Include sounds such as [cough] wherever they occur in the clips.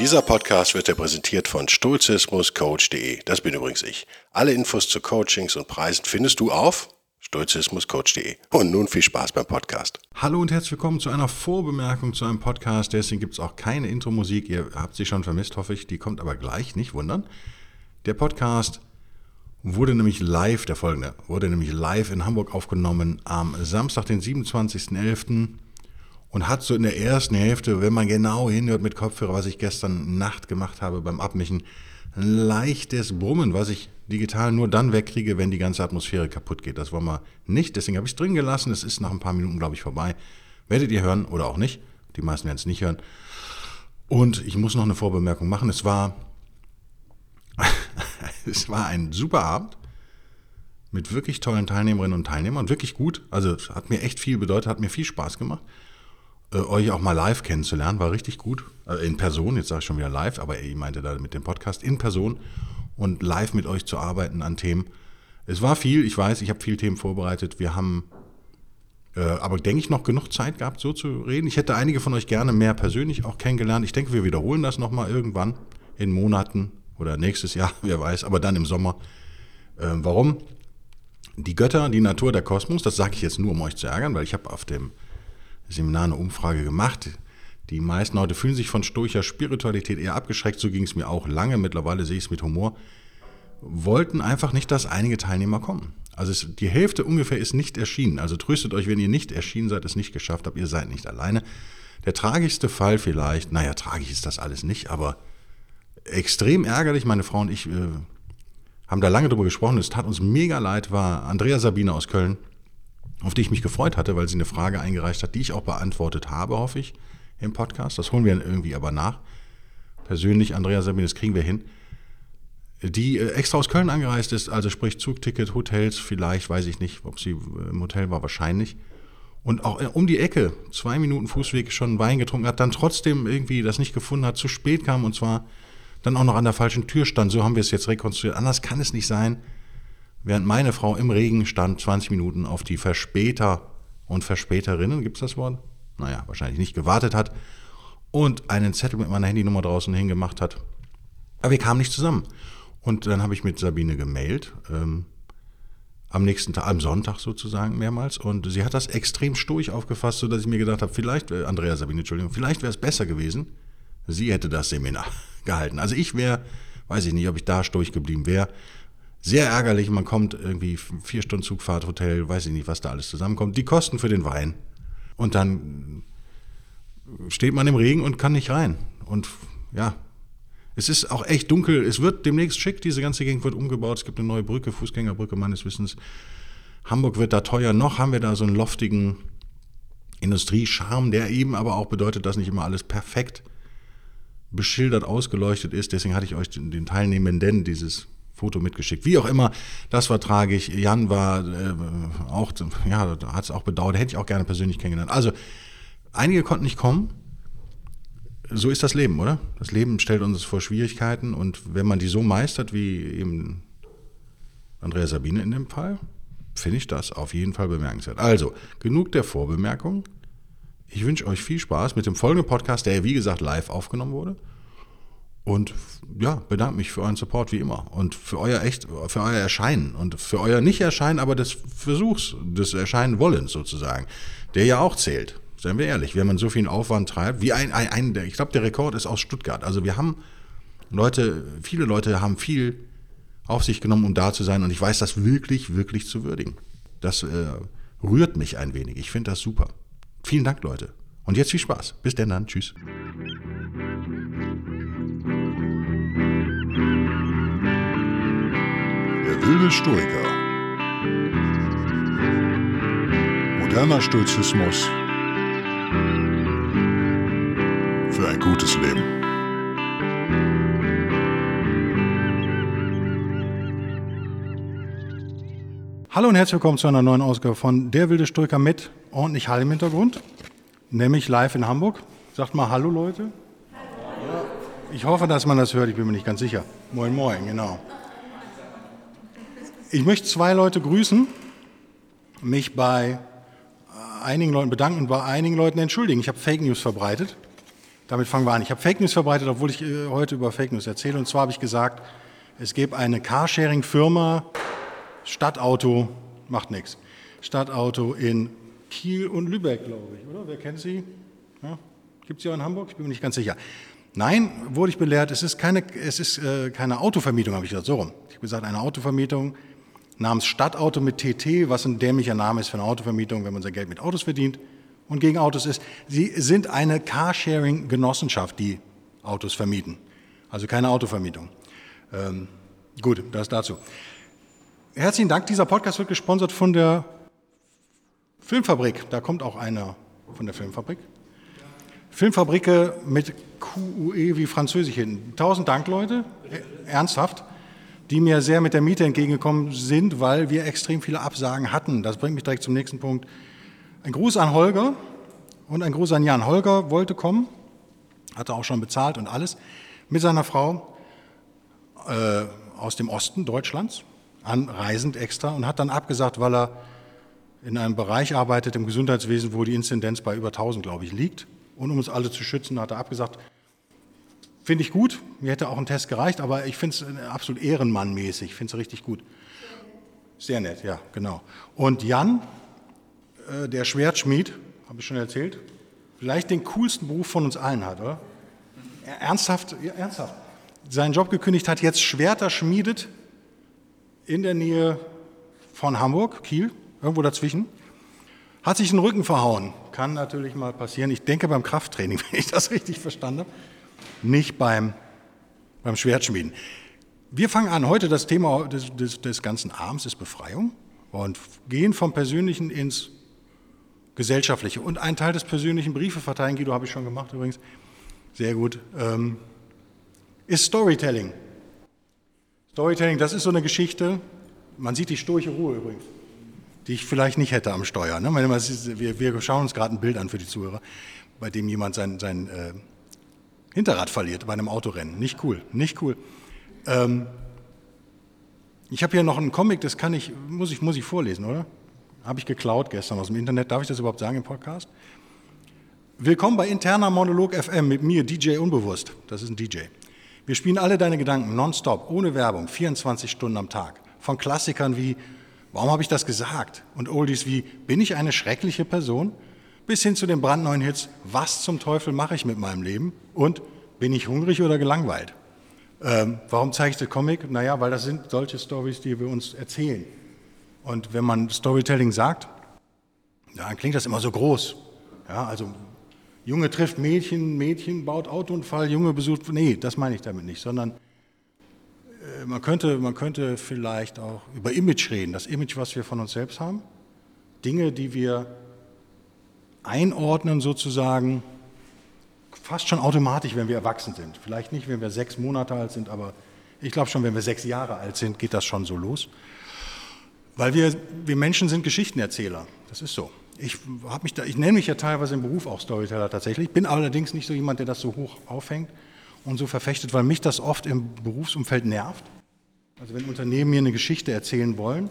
Dieser Podcast wird dir präsentiert von stoizismuscoach.de. Das bin übrigens ich. Alle Infos zu Coachings und Preisen findest du auf stoizismuscoach.de. Und nun viel Spaß beim Podcast. Hallo und herzlich willkommen zu einer Vorbemerkung zu einem Podcast. Deswegen gibt es auch keine Intro-Musik. Ihr habt sie schon vermisst, hoffe ich. Die kommt aber gleich, nicht wundern. Der Podcast wurde nämlich live, der folgende, wurde nämlich live in Hamburg aufgenommen am Samstag, den 27.11. und hat so in der ersten Hälfte, wenn man genau hinhört mit Kopfhörer, was ich gestern Nacht gemacht habe beim Abmischen, ein leichtes Brummen, was ich digital nur dann wegkriege, wenn die ganze Atmosphäre kaputt geht. Das wollen wir nicht, deswegen habe ich es drin gelassen. Es ist nach ein paar Minuten, glaube ich, vorbei. Werdet ihr hören oder auch nicht. Die meisten werden es nicht hören. Und ich muss noch eine Vorbemerkung machen. Es war [laughs] es war ein super Abend mit wirklich tollen Teilnehmerinnen und Teilnehmern, wirklich gut. Also hat mir echt viel bedeutet, hat mir viel Spaß gemacht. Äh, euch auch mal live kennenzulernen, war richtig gut. Äh, in Person, jetzt sage ich schon wieder live, aber ich meinte da mit dem Podcast in Person und live mit euch zu arbeiten an Themen. Es war viel, ich weiß, ich habe viele Themen vorbereitet. Wir haben äh, aber denke ich noch genug Zeit gehabt, so zu reden. Ich hätte einige von euch gerne mehr persönlich auch kennengelernt. Ich denke, wir wiederholen das nochmal irgendwann in Monaten, oder nächstes Jahr, [laughs] wer weiß, aber dann im Sommer. Äh, warum? Die Götter, die Natur, der Kosmos, das sage ich jetzt nur, um euch zu ärgern, weil ich habe auf dem Seminar eine Umfrage gemacht. Die meisten Leute fühlen sich von stoischer Spiritualität eher abgeschreckt, so ging es mir auch lange, mittlerweile sehe ich es mit Humor, wollten einfach nicht, dass einige Teilnehmer kommen. Also es, die Hälfte ungefähr ist nicht erschienen. Also tröstet euch, wenn ihr nicht erschienen seid, es nicht geschafft habt, ihr seid nicht alleine. Der tragischste Fall vielleicht, naja, tragisch ist das alles nicht, aber extrem ärgerlich. Meine Frau und ich äh, haben da lange drüber gesprochen. Es tat uns mega leid, war Andrea Sabine aus Köln, auf die ich mich gefreut hatte, weil sie eine Frage eingereicht hat, die ich auch beantwortet habe, hoffe ich, im Podcast. Das holen wir irgendwie aber nach. Persönlich, Andrea Sabine, das kriegen wir hin. Die äh, extra aus Köln angereist ist, also sprich Zugticket, Hotels, vielleicht, weiß ich nicht, ob sie äh, im Hotel war, wahrscheinlich. Und auch äh, um die Ecke, zwei Minuten Fußweg schon Wein getrunken hat, dann trotzdem irgendwie das nicht gefunden hat, zu spät kam und zwar dann auch noch an der falschen Tür stand. So haben wir es jetzt rekonstruiert. Anders kann es nicht sein. Während meine Frau im Regen stand, 20 Minuten auf die Verspäter und Verspäterinnen, gibt es das Wort? Naja, wahrscheinlich nicht gewartet hat und einen Zettel mit meiner Handynummer draußen hingemacht hat. Aber wir kamen nicht zusammen. Und dann habe ich mit Sabine gemailt, ähm, am nächsten Tag, am Sonntag sozusagen mehrmals. Und sie hat das extrem stoisch aufgefasst, sodass ich mir gedacht habe, vielleicht, äh, Andrea Sabine, Entschuldigung, vielleicht wäre es besser gewesen, sie hätte das Seminar [laughs] gehalten. Also ich wäre, weiß ich nicht, ob ich da stoisch geblieben wäre. Sehr ärgerlich, man kommt irgendwie vier Stunden Zugfahrt, Hotel, weiß ich nicht, was da alles zusammenkommt. Die Kosten für den Wein. Und dann steht man im Regen und kann nicht rein. Und ja, es ist auch echt dunkel. Es wird demnächst schick, diese ganze Gegend wird umgebaut. Es gibt eine neue Brücke, Fußgängerbrücke meines Wissens. Hamburg wird da teuer. Noch haben wir da so einen loftigen Industriescharme, der eben aber auch bedeutet, dass nicht immer alles perfekt beschildert, ausgeleuchtet ist. Deswegen hatte ich euch den Teilnehmenden dieses Foto mitgeschickt. Wie auch immer, das war tragisch. Jan war äh, auch, ja, hat es auch bedauert. Hätte ich auch gerne persönlich kennengelernt. Also, einige konnten nicht kommen. So ist das Leben, oder? Das Leben stellt uns vor Schwierigkeiten und wenn man die so meistert wie eben Andrea Sabine in dem Fall, finde ich das auf jeden Fall bemerkenswert. Also, genug der Vorbemerkung. Ich wünsche euch viel Spaß mit dem folgenden Podcast, der wie gesagt live aufgenommen wurde. Und ja, bedanke mich für euren Support wie immer und für euer echt, für euer Erscheinen und für euer Nicht-Erscheinen, aber des Versuchs, des Erscheinen-Wollens sozusagen, der ja auch zählt. Seien wir ehrlich, wenn man so viel Aufwand treibt, wie ein, ein, ein ich glaube, der Rekord ist aus Stuttgart. Also wir haben Leute, viele Leute haben viel auf sich genommen, um da zu sein und ich weiß das wirklich, wirklich zu würdigen. Das äh, rührt mich ein wenig. Ich finde das super. Vielen Dank, Leute. Und jetzt viel Spaß. Bis denn dann. Tschüss. Wilde Stoiker. Moderner Stoizismus für ein gutes Leben. Hallo und herzlich willkommen zu einer neuen Ausgabe von Der wilde Stoiker mit ordentlich Hall im Hintergrund, nämlich live in Hamburg. Sagt mal Hallo Leute. Ich hoffe, dass man das hört, ich bin mir nicht ganz sicher. Moin, moin, genau. Ich möchte zwei Leute grüßen, mich bei einigen Leuten bedanken und bei einigen Leuten entschuldigen. Ich habe Fake News verbreitet. Damit fangen wir an. Ich habe Fake News verbreitet, obwohl ich äh, heute über Fake News erzähle. Und zwar habe ich gesagt, es gäbe eine Carsharing-Firma, Stadtauto, macht nichts. Stadtauto in Kiel und Lübeck, glaube ich, oder? Wer kennt sie? Ja? Gibt es sie auch in Hamburg? Ich bin mir nicht ganz sicher. Nein, wurde ich belehrt, es ist keine, es ist, äh, keine Autovermietung, habe ich gesagt, so rum. Ich habe gesagt, eine Autovermietung namens Stadtauto mit TT, was ein dämlicher Name ist für eine Autovermietung, wenn man sein Geld mit Autos verdient und gegen Autos ist. Sie sind eine Carsharing-Genossenschaft, die Autos vermieten. Also keine Autovermietung. Ähm, gut, das dazu. Herzlichen Dank. Dieser Podcast wird gesponsert von der Filmfabrik. Da kommt auch einer von der Filmfabrik. Filmfabrike mit QUE wie Französisch hinten. Tausend Dank, Leute. Ernsthaft. Die mir sehr mit der Miete entgegengekommen sind, weil wir extrem viele Absagen hatten. Das bringt mich direkt zum nächsten Punkt. Ein Gruß an Holger und ein Gruß an Jan. Holger wollte kommen, hatte auch schon bezahlt und alles, mit seiner Frau äh, aus dem Osten Deutschlands, anreisend extra, und hat dann abgesagt, weil er in einem Bereich arbeitet im Gesundheitswesen, wo die Inzidenz bei über 1000, glaube ich, liegt. Und um uns alle zu schützen, hat er abgesagt. Finde ich gut. Mir hätte auch ein Test gereicht, aber ich finde es absolut ehrenmannmäßig. Ich finde es richtig gut. Sehr nett, ja, genau. Und Jan, äh, der Schwertschmied, habe ich schon erzählt, vielleicht den coolsten Beruf von uns allen hat, oder? Ernsthaft, ja, ernsthaft. Seinen Job gekündigt hat, jetzt Schwerter schmiedet in der Nähe von Hamburg, Kiel, irgendwo dazwischen. Hat sich den Rücken verhauen. Kann natürlich mal passieren. Ich denke beim Krafttraining, [laughs] wenn ich das richtig verstanden habe. Nicht beim, beim Schwertschmieden. Wir fangen an. Heute das Thema des, des, des ganzen Abends ist Befreiung und gehen vom Persönlichen ins Gesellschaftliche. Und ein Teil des persönlichen Briefe verteilen, Guido, habe ich schon gemacht übrigens. Sehr gut. Ähm, ist Storytelling. Storytelling, das ist so eine Geschichte. Man sieht die sturche Ruhe übrigens die ich vielleicht nicht hätte am Steuer. Ne? Wir, schauen uns gerade ein Bild an für die Zuhörer, bei dem jemand sein, sein äh, Hinterrad verliert bei einem Autorennen. Nicht cool, nicht cool. Ähm, ich habe hier noch einen Comic, das kann ich, muss ich, muss ich vorlesen, oder? Habe ich geklaut gestern aus dem Internet. Darf ich das überhaupt sagen im Podcast? Willkommen bei Interner Monolog FM mit mir, DJ Unbewusst. Das ist ein DJ. Wir spielen alle deine Gedanken nonstop, ohne Werbung, 24 Stunden am Tag. Von Klassikern wie Warum habe ich das gesagt? Und Oldies wie, bin ich eine schreckliche Person? Bis hin zu den brandneuen Hits, was zum Teufel mache ich mit meinem Leben? Und bin ich hungrig oder gelangweilt? Ähm, warum zeige ich den Comic? Naja, weil das sind solche Stories, die wir uns erzählen. Und wenn man Storytelling sagt, dann klingt das immer so groß. Ja, also Junge trifft Mädchen, Mädchen baut Autounfall, Junge besucht. Nee, das meine ich damit nicht, sondern äh, man könnte, man könnte vielleicht auch über Image reden, das Image, was wir von uns selbst haben. Dinge, die wir einordnen sozusagen, fast schon automatisch, wenn wir erwachsen sind. Vielleicht nicht, wenn wir sechs Monate alt sind, aber ich glaube schon, wenn wir sechs Jahre alt sind, geht das schon so los. Weil wir, wir Menschen sind Geschichtenerzähler. Das ist so. Ich, mich da, ich nenne mich ja teilweise im Beruf auch Storyteller tatsächlich, bin allerdings nicht so jemand, der das so hoch aufhängt und so verfechtet, weil mich das oft im Berufsumfeld nervt. Also wenn Unternehmen mir eine Geschichte erzählen wollen,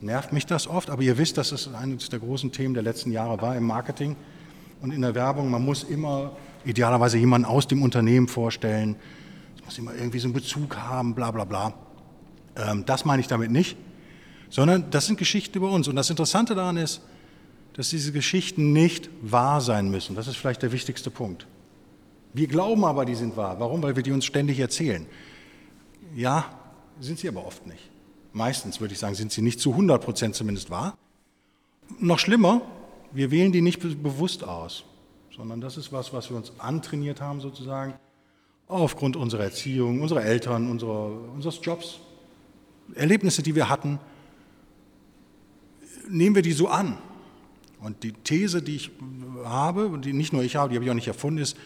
nervt mich das oft, aber ihr wisst, dass es eines der großen Themen der letzten Jahre war im Marketing und in der Werbung. Man muss immer idealerweise jemanden aus dem Unternehmen vorstellen, es muss immer irgendwie so einen Bezug haben, bla bla bla. Ähm, das meine ich damit nicht, sondern das sind Geschichten über uns. Und das Interessante daran ist, dass diese Geschichten nicht wahr sein müssen. Das ist vielleicht der wichtigste Punkt. Wir glauben aber, die sind wahr. Warum? Weil wir die uns ständig erzählen. Ja, sind sie aber oft nicht. Meistens würde ich sagen, sind sie nicht zu 100 Prozent zumindest wahr. Noch schlimmer, wir wählen die nicht bewusst aus, sondern das ist was, was wir uns antrainiert haben sozusagen, aufgrund unserer Erziehung, unserer Eltern, unserer, unseres Jobs, Erlebnisse, die wir hatten, nehmen wir die so an. Und die These, die ich habe, und die nicht nur ich habe, die habe ich auch nicht erfunden, ist,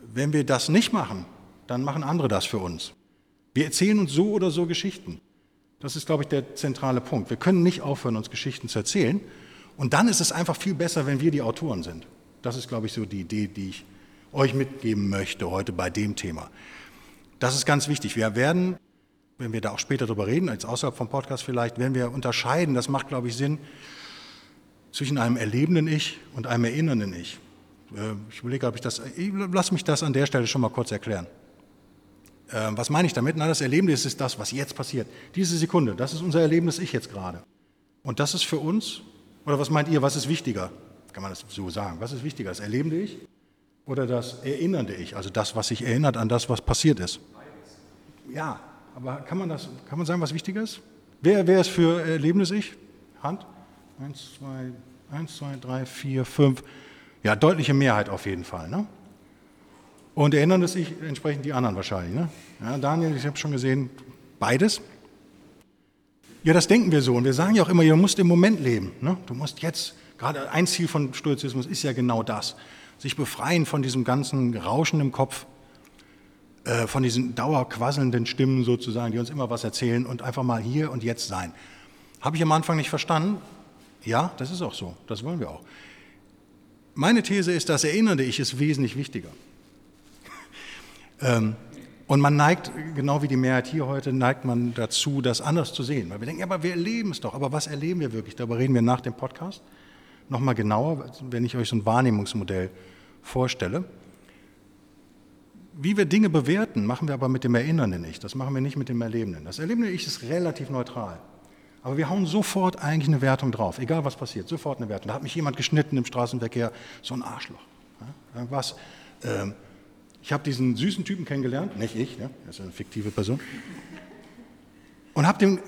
wenn wir das nicht machen, dann machen andere das für uns. Wir erzählen uns so oder so Geschichten. Das ist, glaube ich, der zentrale Punkt. Wir können nicht aufhören, uns Geschichten zu erzählen. Und dann ist es einfach viel besser, wenn wir die Autoren sind. Das ist, glaube ich, so die Idee, die ich euch mitgeben möchte heute bei dem Thema. Das ist ganz wichtig. Wir werden, wenn wir da auch später drüber reden, als außerhalb vom Podcast vielleicht, werden wir unterscheiden, das macht, glaube ich, Sinn, zwischen einem erlebenden Ich und einem erinnernden Ich. Äh, ich überlege, ob ich das, lass mich das an der Stelle schon mal kurz erklären. Äh, was meine ich damit? Na, das Erlebnis ist das, was jetzt passiert. Diese Sekunde, das ist unser Erlebnis Ich jetzt gerade. Und das ist für uns, oder was meint ihr, was ist wichtiger? Kann man das so sagen? Was ist wichtiger, das erlebende Ich oder das erinnernde Ich? Also das, was sich erinnert an das, was passiert ist. Ja, aber kann man, das, kann man sagen, was wichtiger ist? Wer, wer ist für erlebendes Ich? Hand? Eins, zwei, eins, zwei, drei, vier, fünf. Ja, deutliche Mehrheit auf jeden Fall. Ne? Und erinnern sich entsprechend die anderen wahrscheinlich. Ne? Ja, Daniel, ich habe schon gesehen, beides. Ja, das denken wir so. Und wir sagen ja auch immer, du musst im Moment leben. Ne? Du musst jetzt, gerade ein Ziel von Stoizismus ist ja genau das. Sich befreien von diesem ganzen Rauschen im Kopf, äh, von diesen dauerquasselnden Stimmen sozusagen, die uns immer was erzählen und einfach mal hier und jetzt sein. Habe ich am Anfang nicht verstanden. Ja, das ist auch so. Das wollen wir auch. Meine These ist, das erinnernde Ich ist wesentlich wichtiger. Ähm, und man neigt, genau wie die Mehrheit hier heute, neigt man dazu, das anders zu sehen. Weil wir denken, ja, aber wir erleben es doch. Aber was erleben wir wirklich? Darüber reden wir nach dem Podcast nochmal genauer, wenn ich euch so ein Wahrnehmungsmodell vorstelle. Wie wir Dinge bewerten, machen wir aber mit dem Erinnernden nicht. Das machen wir nicht mit dem Erlebenden. Das Erlebende Ich ist relativ neutral. Aber wir hauen sofort eigentlich eine Wertung drauf, egal was passiert, sofort eine Wertung. Da hat mich jemand geschnitten im Straßenverkehr, so ein Arschloch. Ja, irgendwas. Ähm, ich habe diesen süßen Typen kennengelernt, nicht ich, ne? das ist eine fiktive Person, und habe dem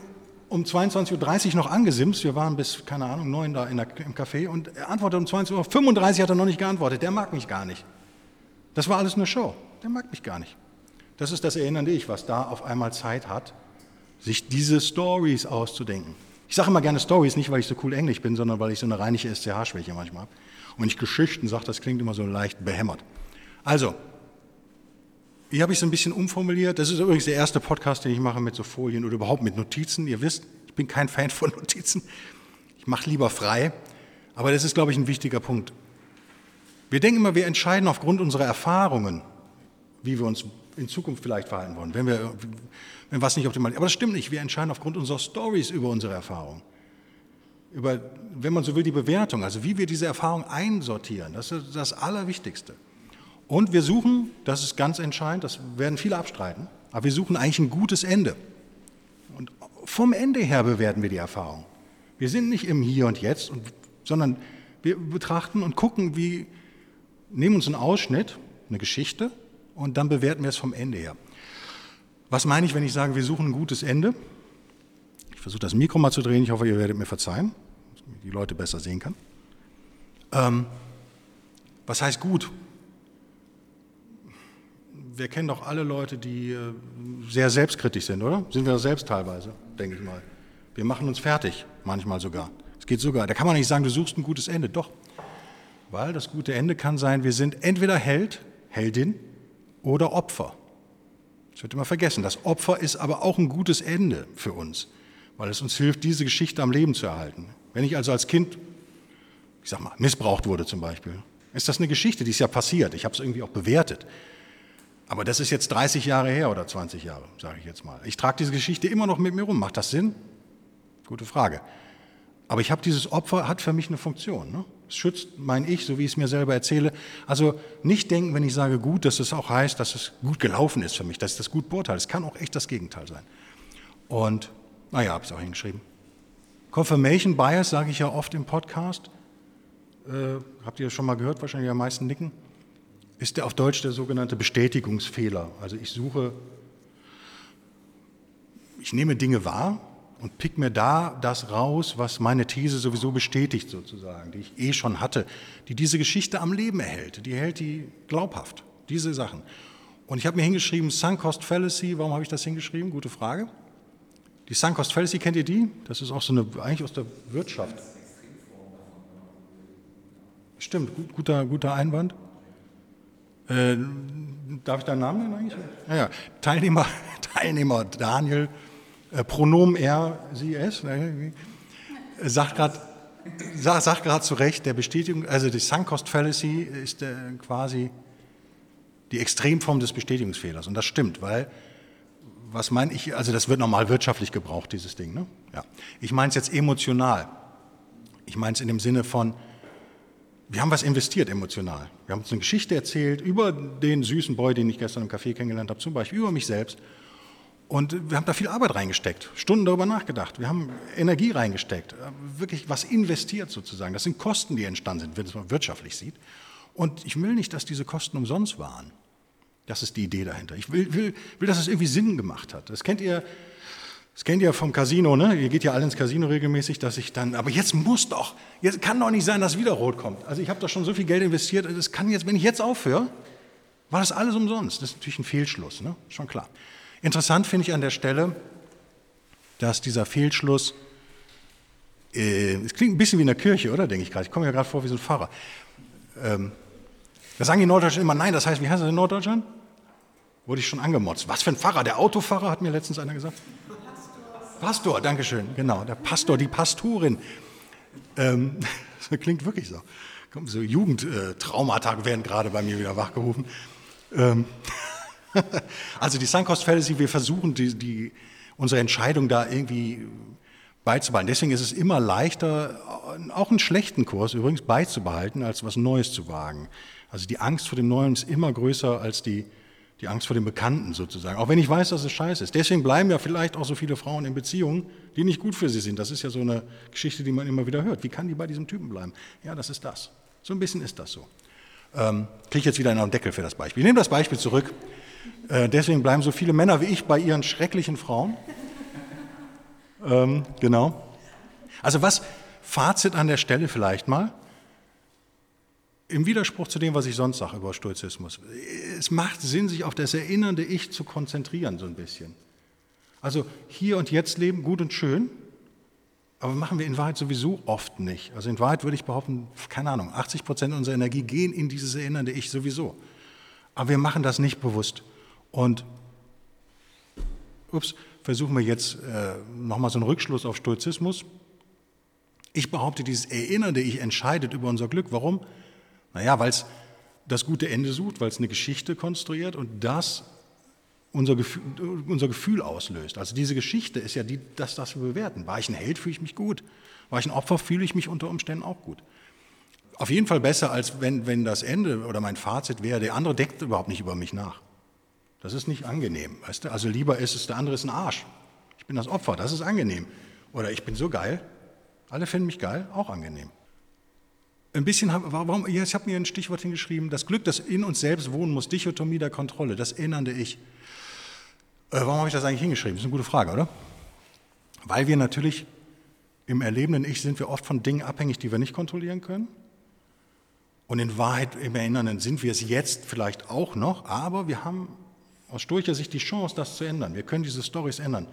um 22.30 Uhr noch angesimst. Wir waren bis, keine Ahnung, neun da der, im Café und er antwortete um 20.35 Uhr, hat er noch nicht geantwortet. Der mag mich gar nicht. Das war alles eine Show. Der mag mich gar nicht. Das ist das erinnernde Ich, was da auf einmal Zeit hat, sich diese Stories auszudenken. Ich sage immer gerne Stories, nicht weil ich so cool Englisch bin, sondern weil ich so eine reinliche SCH-Schwäche manchmal habe. Und wenn ich Geschichten sage, das klingt immer so leicht behämmert. Also, hier habe ich es ein bisschen umformuliert. Das ist übrigens der erste Podcast, den ich mache mit so Folien oder überhaupt mit Notizen. Ihr wisst, ich bin kein Fan von Notizen. Ich mache lieber frei. Aber das ist, glaube ich, ein wichtiger Punkt. Wir denken immer, wir entscheiden aufgrund unserer Erfahrungen, wie wir uns in Zukunft vielleicht verhalten wollen, wenn, wir, wenn was nicht optimal ist. Aber das stimmt nicht. Wir entscheiden aufgrund unserer Stories über unsere Erfahrungen. Über, wenn man so will, die Bewertung, also wie wir diese Erfahrung einsortieren. Das ist das Allerwichtigste. Und wir suchen, das ist ganz entscheidend, das werden viele abstreiten, aber wir suchen eigentlich ein gutes Ende. Und vom Ende her bewerten wir die Erfahrung. Wir sind nicht im Hier und Jetzt, sondern wir betrachten und gucken, wie, nehmen uns einen Ausschnitt, eine Geschichte, und dann bewerten wir es vom Ende her. Was meine ich, wenn ich sage, wir suchen ein gutes Ende? Ich versuche das Mikro mal zu drehen, ich hoffe, ihr werdet mir verzeihen, dass ich die Leute besser sehen kann. Ähm, was heißt gut? Wir kennen doch alle Leute, die äh, sehr selbstkritisch sind, oder? Sind wir selbst teilweise, denke ich mal. Wir machen uns fertig, manchmal sogar. Es geht sogar. Da kann man nicht sagen, du suchst ein gutes Ende. Doch. Weil das gute Ende kann sein, wir sind entweder Held, Heldin oder Opfer. Das wird immer vergessen. Das Opfer ist aber auch ein gutes Ende für uns, weil es uns hilft, diese Geschichte am Leben zu erhalten. Wenn ich also als Kind, ich sag mal, missbraucht wurde zum Beispiel, ist das eine Geschichte, die ist ja passiert. Ich habe es irgendwie auch bewertet. Aber das ist jetzt 30 Jahre her oder 20 Jahre, sage ich jetzt mal. Ich trage diese Geschichte immer noch mit mir rum. Macht das Sinn? Gute Frage. Aber ich habe dieses Opfer, hat für mich eine Funktion. Ne? Es schützt mein Ich, so wie ich es mir selber erzähle. Also nicht denken, wenn ich sage gut, dass es auch heißt, dass es gut gelaufen ist für mich, dass ich das gut beurteile. Es kann auch echt das Gegenteil sein. Und, naja, habe ich es auch hingeschrieben. Confirmation Bias sage ich ja oft im Podcast. Äh, habt ihr schon mal gehört, wahrscheinlich am meisten nicken ist der auf Deutsch der sogenannte Bestätigungsfehler. Also ich suche, ich nehme Dinge wahr und pick mir da das raus, was meine These sowieso bestätigt sozusagen, die ich eh schon hatte, die diese Geschichte am Leben erhält, die hält die glaubhaft, diese Sachen. Und ich habe mir hingeschrieben, Sunk Cost Fallacy, warum habe ich das hingeschrieben? Gute Frage. Die Sunk Cost Fallacy, kennt ihr die? Das ist auch so eine, eigentlich aus der Wirtschaft. Stimmt, guter, guter Einwand. Äh, darf ich deinen Namen nennen eigentlich? Ja, ja. Teilnehmer, [laughs] Teilnehmer Daniel, äh, Pronomen er, sie, es, äh, sagt gerade sag, sagt zu Recht, der Bestätigung, also die Sunk Cost Fallacy ist äh, quasi die Extremform des Bestätigungsfehlers. Und das stimmt, weil, was meine ich, also das wird normal wirtschaftlich gebraucht, dieses Ding. Ne? Ja. Ich meine es jetzt emotional. Ich meine es in dem Sinne von, wir haben was investiert emotional. Wir haben uns eine Geschichte erzählt über den süßen Boy, den ich gestern im Café kennengelernt habe, zum Beispiel über mich selbst. Und wir haben da viel Arbeit reingesteckt, Stunden darüber nachgedacht. Wir haben Energie reingesteckt, wirklich was investiert sozusagen. Das sind Kosten, die entstanden sind, wenn man wirtschaftlich sieht. Und ich will nicht, dass diese Kosten umsonst waren. Das ist die Idee dahinter. Ich will, will, will dass es irgendwie Sinn gemacht hat. Das kennt ihr, das kennt ihr vom Casino, ne? Ihr geht ja alle ins Casino regelmäßig, dass ich dann, aber jetzt muss doch, jetzt kann doch nicht sein, dass wieder rot kommt. Also ich habe da schon so viel Geld investiert, das kann jetzt, wenn ich jetzt aufhöre, war das alles umsonst. Das ist natürlich ein Fehlschluss, ne? Schon klar. Interessant finde ich an der Stelle, dass dieser Fehlschluss, äh, es klingt ein bisschen wie in der Kirche, oder? Denke ich gerade. Ich komme ja gerade vor wie so ein Pfarrer. Ähm, da sagen die Norddeutschen immer, nein, das heißt, wie heißt das in Norddeutschland? Wurde ich schon angemotzt. Was für ein Pfarrer? Der Autofahrer hat mir letztens einer gesagt. Pastor, Dankeschön, genau. Der Pastor, die Pastorin. Ähm, [laughs] das klingt wirklich so. So Jugendtraumata werden gerade bei mir wieder wachgerufen. Ähm, [laughs] also die Suncoast Fallacy, wir versuchen die, die, unsere Entscheidung da irgendwie beizubehalten. Deswegen ist es immer leichter, auch einen schlechten Kurs übrigens beizubehalten, als was Neues zu wagen. Also die Angst vor dem Neuen ist immer größer als die, die Angst vor dem Bekannten sozusagen. Auch wenn ich weiß, dass es scheiße ist. Deswegen bleiben ja vielleicht auch so viele Frauen in Beziehungen, die nicht gut für sie sind. Das ist ja so eine Geschichte, die man immer wieder hört. Wie kann die bei diesem Typen bleiben? Ja, das ist das. So ein bisschen ist das so. Ähm, Kriege ich jetzt wieder einen Deckel für das Beispiel. Ich nehme das Beispiel zurück. Äh, deswegen bleiben so viele Männer wie ich bei ihren schrecklichen Frauen. ähm, genau. Also was, Fazit an der Stelle vielleicht mal, im Widerspruch zu dem, was ich sonst sage über Stoizismus. Es macht Sinn, sich auf das erinnernde Ich zu konzentrieren, so ein bisschen. Also hier und jetzt leben, gut und schön, aber machen wir in Wahrheit sowieso oft nicht. Also in Wahrheit würde ich behaupten, keine Ahnung, 80 Prozent unserer Energie gehen in dieses erinnernde Ich sowieso. Aber wir machen das nicht bewusst. Und ups, versuchen wir jetzt äh, nochmal so einen Rückschluss auf Stoizismus. Ich behaupte, dieses erinnernde Ich entscheidet über unser Glück. Warum? Naja, weil es das gute Ende sucht, weil es eine Geschichte konstruiert und das unser Gefühl, unser Gefühl auslöst. Also diese Geschichte ist ja die, das, das wir bewerten. War ich ein Held, fühle ich mich gut. War ich ein Opfer, fühle ich mich unter Umständen auch gut. Auf jeden Fall besser, als wenn, wenn das Ende oder mein Fazit wäre, der andere denkt überhaupt nicht über mich nach. Das ist nicht angenehm. Weißt du? Also lieber ist es, der andere ist ein Arsch. Ich bin das Opfer, das ist angenehm. Oder ich bin so geil, alle finden mich geil, auch angenehm. Ein bisschen, warum, ich habe mir ein Stichwort hingeschrieben, das Glück, das in uns selbst wohnen muss, Dichotomie der Kontrolle, das erinnernde Ich. Äh, warum habe ich das eigentlich hingeschrieben? Das ist eine gute Frage, oder? Weil wir natürlich im erlebenden Ich sind wir oft von Dingen abhängig, die wir nicht kontrollieren können. Und in Wahrheit im Erinnernden sind wir es jetzt vielleicht auch noch, aber wir haben aus stoischer Sicht die Chance, das zu ändern. Wir können diese Stories ändern.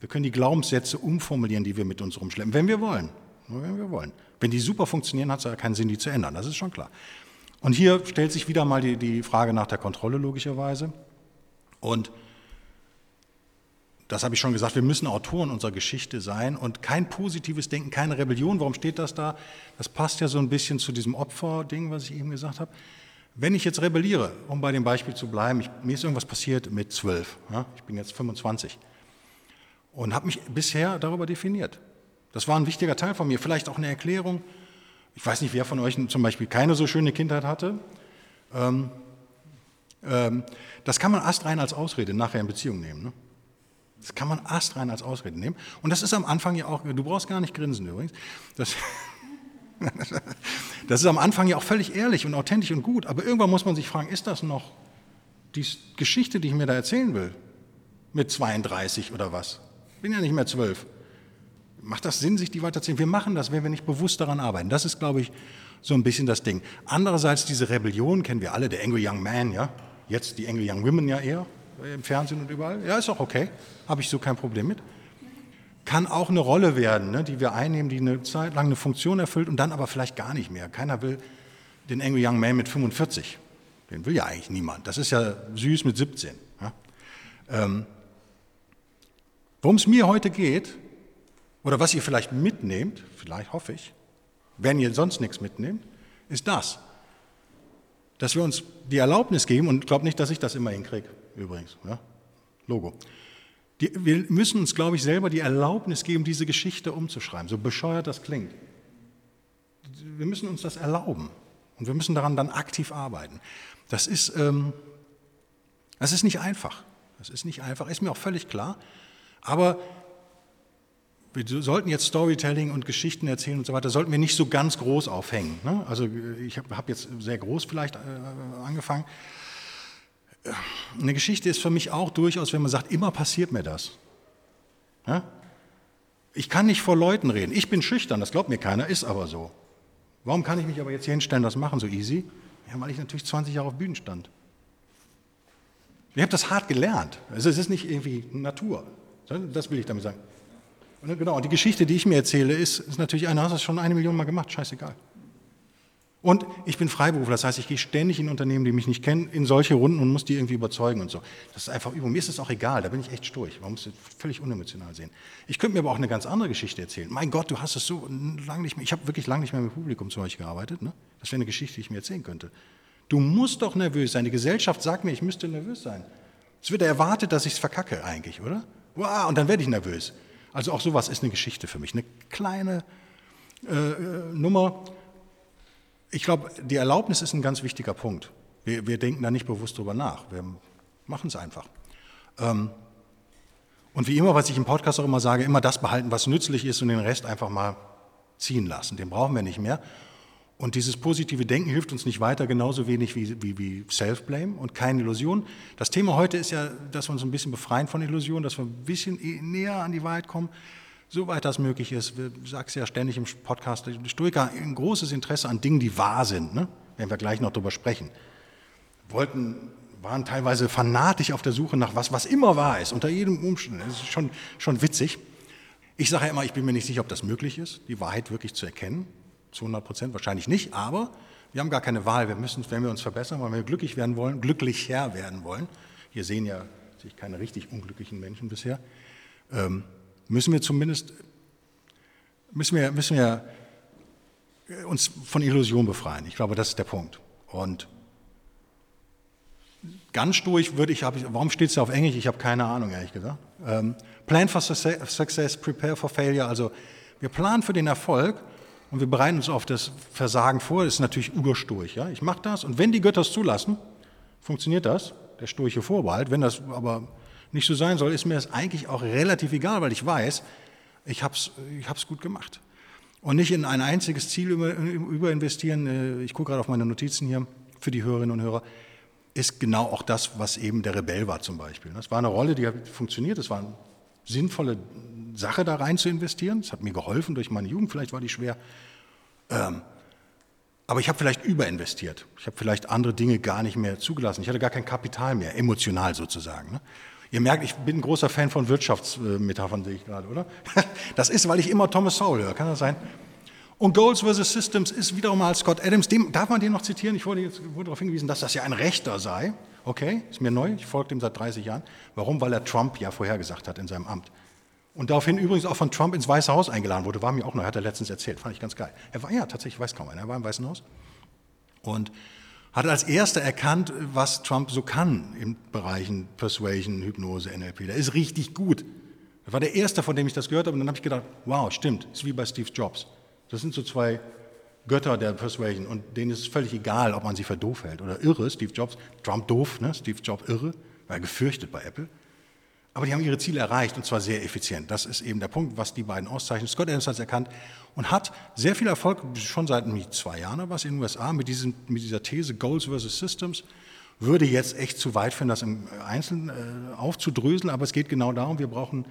Wir können die Glaubenssätze umformulieren, die wir mit uns rumschleppen, wenn wir wollen. Nur wenn wir wollen. Wenn die super funktionieren, hat es ja keinen Sinn, die zu ändern. Das ist schon klar. Und hier stellt sich wieder mal die, die Frage nach der Kontrolle logischerweise. Und das habe ich schon gesagt, wir müssen Autoren unserer Geschichte sein und kein positives Denken, keine Rebellion. Warum steht das da? Das passt ja so ein bisschen zu diesem Opferding, was ich eben gesagt habe. Wenn ich jetzt rebelliere, um bei dem Beispiel zu bleiben, ich, mir ist irgendwas passiert mit zwölf, ja, ich bin jetzt 25 und habe mich bisher darüber definiert. Das war ein wichtiger Teil von mir, vielleicht auch eine Erklärung. Ich weiß nicht, wer von euch zum Beispiel keine so schöne Kindheit hatte. Ähm, ähm, das kann man astrein als Ausrede nachher in Beziehung nehmen. Ne? Das kann man astrein als Ausrede nehmen. Und das ist am Anfang ja auch, du brauchst gar nicht grinsen übrigens. Das, [laughs] das ist am Anfang ja auch völlig ehrlich und authentisch und gut, aber irgendwann muss man sich fragen, ist das noch die Geschichte, die ich mir da erzählen will? Mit 32 oder was? Ich bin ja nicht mehr zwölf. Macht das Sinn, sich die weiterzuziehen? Wir machen das, wenn wir nicht bewusst daran arbeiten. Das ist, glaube ich, so ein bisschen das Ding. Andererseits, diese Rebellion kennen wir alle, der Angry Young Man, ja. Jetzt die Angry Young Women ja eher im Fernsehen und überall. Ja, ist auch okay. Habe ich so kein Problem mit kann auch eine Rolle werden, ne, die wir einnehmen, die eine Zeit lang eine Funktion erfüllt und dann aber vielleicht gar nicht mehr. Keiner will den Angry Young Man mit 45. Den will ja eigentlich niemand. Das ist ja süß mit 17. Ja. Ähm, Worum es mir heute geht, oder was ihr vielleicht mitnehmt, vielleicht hoffe ich, wenn ihr sonst nichts mitnehmt, ist das. Dass wir uns die Erlaubnis geben, und ich glaube nicht, dass ich das immer hinkriege, übrigens. Ja. Logo. Die, wir müssen uns, glaube ich, selber die Erlaubnis geben, diese Geschichte umzuschreiben, so bescheuert das klingt. Wir müssen uns das erlauben. Und wir müssen daran dann aktiv arbeiten. Das ist, ähm, das ist nicht einfach. Das ist nicht einfach, ist mir auch völlig klar. Aber wir sollten jetzt Storytelling und Geschichten erzählen und so weiter, sollten wir nicht so ganz groß aufhängen. Ne? Also ich habe hab jetzt sehr groß vielleicht äh, angefangen. Eine Geschichte ist für mich auch durchaus, wenn man sagt, immer passiert mir das. Ja? Ich kann nicht vor Leuten reden. Ich bin schüchtern, das glaubt mir keiner, ist aber so. Warum kann ich mich aber jetzt hier hinstellen, das machen so easy? Ja, weil ich natürlich 20 Jahre auf Bühnen stand. Ich habe das hart gelernt. Also es ist nicht irgendwie Natur. Das will ich damit sagen. Und genau, und die Geschichte, die ich mir erzähle, ist, ist natürlich eine, hast du schon eine Million Mal gemacht, scheißegal. Und ich bin Freiberufler, das heißt, ich gehe ständig in Unternehmen, die mich nicht kennen, in solche Runden und muss die irgendwie überzeugen und so. Das ist einfach Übung. Mir ist es auch egal, da bin ich echt sturch. Man muss es völlig unemotional sehen. Ich könnte mir aber auch eine ganz andere Geschichte erzählen. Mein Gott, du hast es so lange nicht mehr, ich habe wirklich lange nicht mehr mit Publikum zum Beispiel gearbeitet. Ne? Das wäre eine Geschichte, die ich mir erzählen könnte. Du musst doch nervös sein. Die Gesellschaft sagt mir, ich müsste nervös sein. Es wird erwartet, dass ich es verkacke eigentlich, oder? Wow, und dann werde ich nervös. Also auch sowas ist eine Geschichte für mich, eine kleine äh, äh, Nummer. Ich glaube, die Erlaubnis ist ein ganz wichtiger Punkt. Wir, wir denken da nicht bewusst drüber nach. Wir machen es einfach. Ähm, und wie immer, was ich im Podcast auch immer sage, immer das behalten, was nützlich ist und den Rest einfach mal ziehen lassen. Den brauchen wir nicht mehr. Und dieses positive Denken hilft uns nicht weiter, genauso wenig wie, wie, wie Self-Blame und keine Illusion. Das Thema heute ist ja, dass wir uns ein bisschen befreien von Illusionen, dass wir ein bisschen näher an die Wahrheit kommen, soweit das möglich ist. Wir sagen es ja ständig im Podcast, die Stoiker ein großes Interesse an Dingen, die wahr sind. Ne? Werden wir gleich noch darüber sprechen. Wollten, waren teilweise fanatisch auf der Suche nach was, was immer wahr ist, unter jedem Umstand. Das ist schon, schon witzig. Ich sage ja immer, ich bin mir nicht sicher, ob das möglich ist, die Wahrheit wirklich zu erkennen zu 100 Prozent wahrscheinlich nicht, aber wir haben gar keine Wahl. Wir müssen, wenn wir uns verbessern wollen, wenn wir glücklich werden wollen, glücklicher werden wollen, hier sehen ja sich keine richtig unglücklichen Menschen bisher, ähm, müssen wir zumindest müssen wir, müssen wir uns von Illusion befreien. Ich glaube, das ist der Punkt. Und ganz durch würde ich, warum steht es ja auf Englisch? Ich habe keine Ahnung, ehrlich gesagt. Ähm, Plan for success, prepare for failure. Also wir planen für den Erfolg und wir bereiten uns auf das Versagen vor. Das ist natürlich Ursturch. Ja? Ich mache das und wenn die Götter es zulassen, funktioniert das, der sturche Vorbehalt. Wenn das aber nicht so sein soll, ist mir das eigentlich auch relativ egal, weil ich weiß, ich habe es ich hab's gut gemacht. Und nicht in ein einziges Ziel über, überinvestieren. Äh, ich gucke gerade auf meine Notizen hier für die Hörerinnen und Hörer. Ist genau auch das, was eben der Rebell war zum Beispiel. Das war eine Rolle, die hat funktioniert. Das war eine sinnvolle Sache da rein zu investieren. Das hat mir geholfen durch meine Jugend, vielleicht war die schwer. Ähm, aber ich habe vielleicht überinvestiert. Ich habe vielleicht andere Dinge gar nicht mehr zugelassen. Ich hatte gar kein Kapital mehr, emotional sozusagen. Ne? Ihr merkt, ich bin ein großer Fan von Wirtschaftsmetaphern, sehe ich gerade, oder? [laughs] Das ist, weil ich immer Thomas Sowell höre. Kann das sein? Und Goals vs. Systems ist wiederum mal Scott Adams. Dem, darf man den noch zitieren? Ich wurde jetzt wurde darauf hingewiesen, dass das ja ein Rechter sei. Okay, ist mir neu. Ich folge dem seit 30 Jahren. Warum? Weil er Trump ja vorhergesagt hat in seinem Amt. Und daraufhin übrigens auch von Trump ins Weiße Haus eingeladen wurde, war mir auch neu, hat er letztens erzählt, fand ich ganz geil. Er war ja tatsächlich, weiß kaum einer, er war im Weißen Haus und hat als erster erkannt, was Trump so kann in Bereichen Persuasion, Hypnose, NLP. Der ist richtig gut. Er war der Erste, von dem ich das gehört habe und dann habe ich gedacht, wow, stimmt, ist wie bei Steve Jobs. Das sind so zwei Götter der Persuasion und denen ist es völlig egal, ob man sie für doof hält oder irre. Steve Jobs, Trump doof, ne? Steve Jobs irre, war gefürchtet bei Apple. Aber die haben ihre Ziele erreicht und zwar sehr effizient. Das ist eben der Punkt, was die beiden auszeichnet. Scott Adams hat es erkannt und hat sehr viel Erfolg, schon seit zwei Jahren was in den USA, mit, diesem, mit dieser These Goals versus Systems. Würde jetzt echt zu weit führen, das im Einzelnen äh, aufzudröseln, aber es geht genau darum, wir brauchen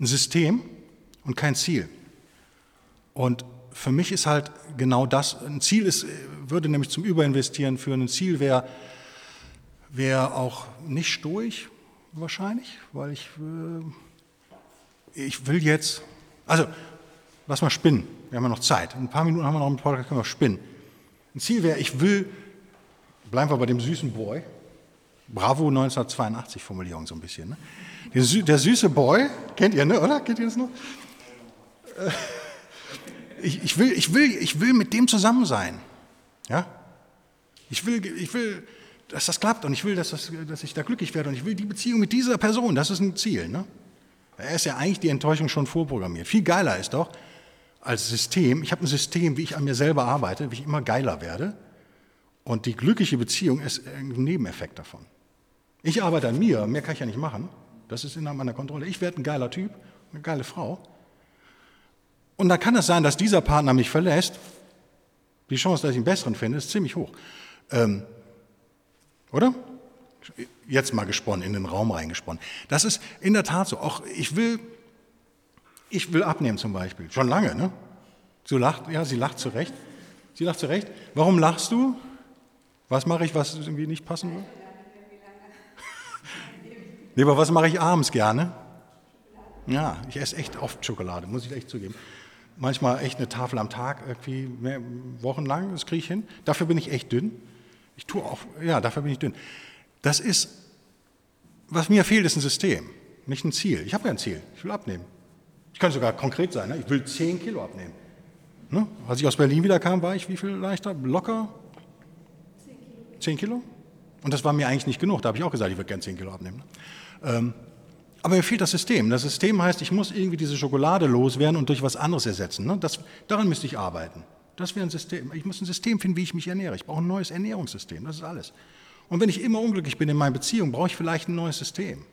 ein System und kein Ziel. Und für mich ist halt genau das, ein Ziel ist, würde nämlich zum Überinvestieren führen. Ein Ziel wäre wär auch nicht durch, wahrscheinlich, weil ich, äh, ich will jetzt, also lass mal spinnen, wir haben ja noch Zeit, in ein paar Minuten haben wir noch einen Podcast, können wir spinnen. Ein Ziel wäre, ich will, bleiben wir bei dem süßen Boy, Bravo 1982 Formulierung so ein bisschen. Ne? Der, der, süße Boy, kennt ihr, ne, oder? Kennt ihr das noch? Äh, ich, ich, will, ich, will, ich will mit dem zusammen sein. Ja? Ich will, ich will dass das klappt und ich will, dass, das, dass ich da glücklich werde und ich will die Beziehung mit dieser Person, das ist ein Ziel. Ne? Er ist ja eigentlich die Enttäuschung schon vorprogrammiert. Viel geiler ist doch als System, ich habe ein System, wie ich an mir selber arbeite, wie ich immer geiler werde, Und die glückliche Beziehung ist ein Nebeneffekt davon. Ich arbeite an mir, mehr kann ich ja nicht machen. Das ist innerhalb meiner Kontrolle. Ich werde ein geiler Typ, eine geile Frau. Und dann kann es sein, dass dieser Partner mich verlässt. Die Chance, dass ich einen besseren finde, ist ziemlich hoch. Ähm, oder? Jetzt mal gesponnen, in den Raum reingesponnen. Das ist in der Tat so. Auch ich will, ich will abnehmen zum Beispiel. Schon lange, ne? So lacht, ja, sie lacht zurecht. Sie lacht zurecht. Warum lachst du? Was mache ich, was irgendwie nicht passen nee, aber was mache ich abends gerne? Ja, ich esse echt oft Schokolade, muss ich echt zugeben. Manchmal echt eine Tafel am Tag, irgendwie mehr, wochenlang, das kriege ich hin. Dafür bin ich echt dünn. Ich tue auch, ja, dafür bin ich dünn. Das ist, was mir fehlt, ist ein System, nicht ein Ziel. Ich habe ja ein Ziel, ich will abnehmen. Ich kann sogar konkret sein, ne? ich will 10 Kilo abnehmen. Ne? Als ich aus Berlin wieder kam, war ich wie viel leichter? Locker? 10 Kilo. 10 Kilo? Und das war mir eigentlich nicht genug. Da habe ich auch gesagt, ich würde gerne 10 Kilo abnehmen. Ne? Ähm, aber mir fehlt das System. Das System heißt, ich muss irgendwie diese Schokolade loswerden und durch was anderes ersetzen. Ne? Das, daran müsste ich arbeiten. Das wäre ein System. Ich muss ein System finden, wie ich mich ernähre. Ich brauche ein neues Ernährungssystem. Das ist alles. Und wenn ich immer unglücklich bin in meiner Beziehung, brauche ich vielleicht ein neues System.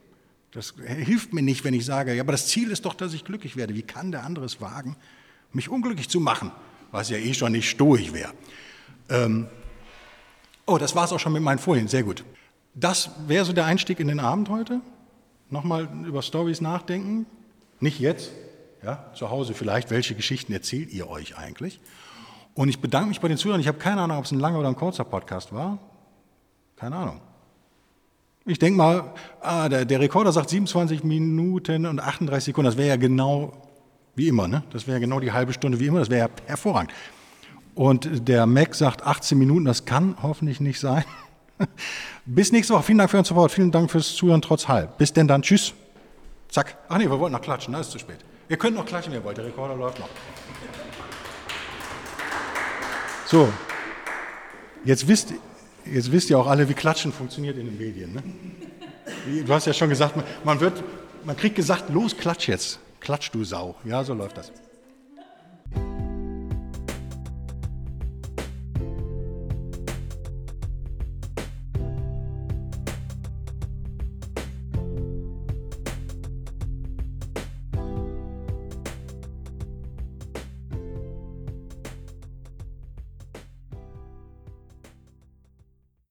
Das hilft mir nicht, wenn ich sage, ja, aber das Ziel ist doch, dass ich glücklich werde. Wie kann der andere es wagen, mich unglücklich zu machen, was ja eh schon nicht stoisch wäre? Ähm oh, das war es auch schon mit meinen Folien. Sehr gut. Das wäre so der Einstieg in den Abend heute nochmal über Stories nachdenken. Nicht jetzt, ja, zu Hause vielleicht. Welche Geschichten erzählt ihr euch eigentlich? Und ich bedanke mich bei den Zuhörern. Ich habe keine Ahnung, ob es ein langer oder ein kurzer Podcast war. Keine Ahnung. Ich denke mal, ah, der, der, Rekorder sagt 27 Minuten und 38 Sekunden. Das wäre ja genau wie immer. Ne? Das wäre ja genau die halbe Stunde wie immer. Das wäre ja hervorragend. Und der Mac sagt 18 Minuten. Das kann hoffentlich nicht sein. [laughs] Bis nächste Woche. Vielen Dank für Ihren Support. Vielen Dank fürs Zuhören trotz Hall. Bis denn dann. Tschüss. Zack. Ach nee, wir wollten noch klatschen. Das ist zu spät. Ihr könnt noch klatschen, wenn ihr wollt. Der Rekorder läuft noch. So. Jetzt wisst, jetzt wisst ihr auch alle, wie Klatschen funktioniert in den Medien. Ne? Du hast ja schon gesagt, man, wird, man kriegt gesagt, los, klatsch jetzt. Klatsch, du Sau. Ja, so läuft das.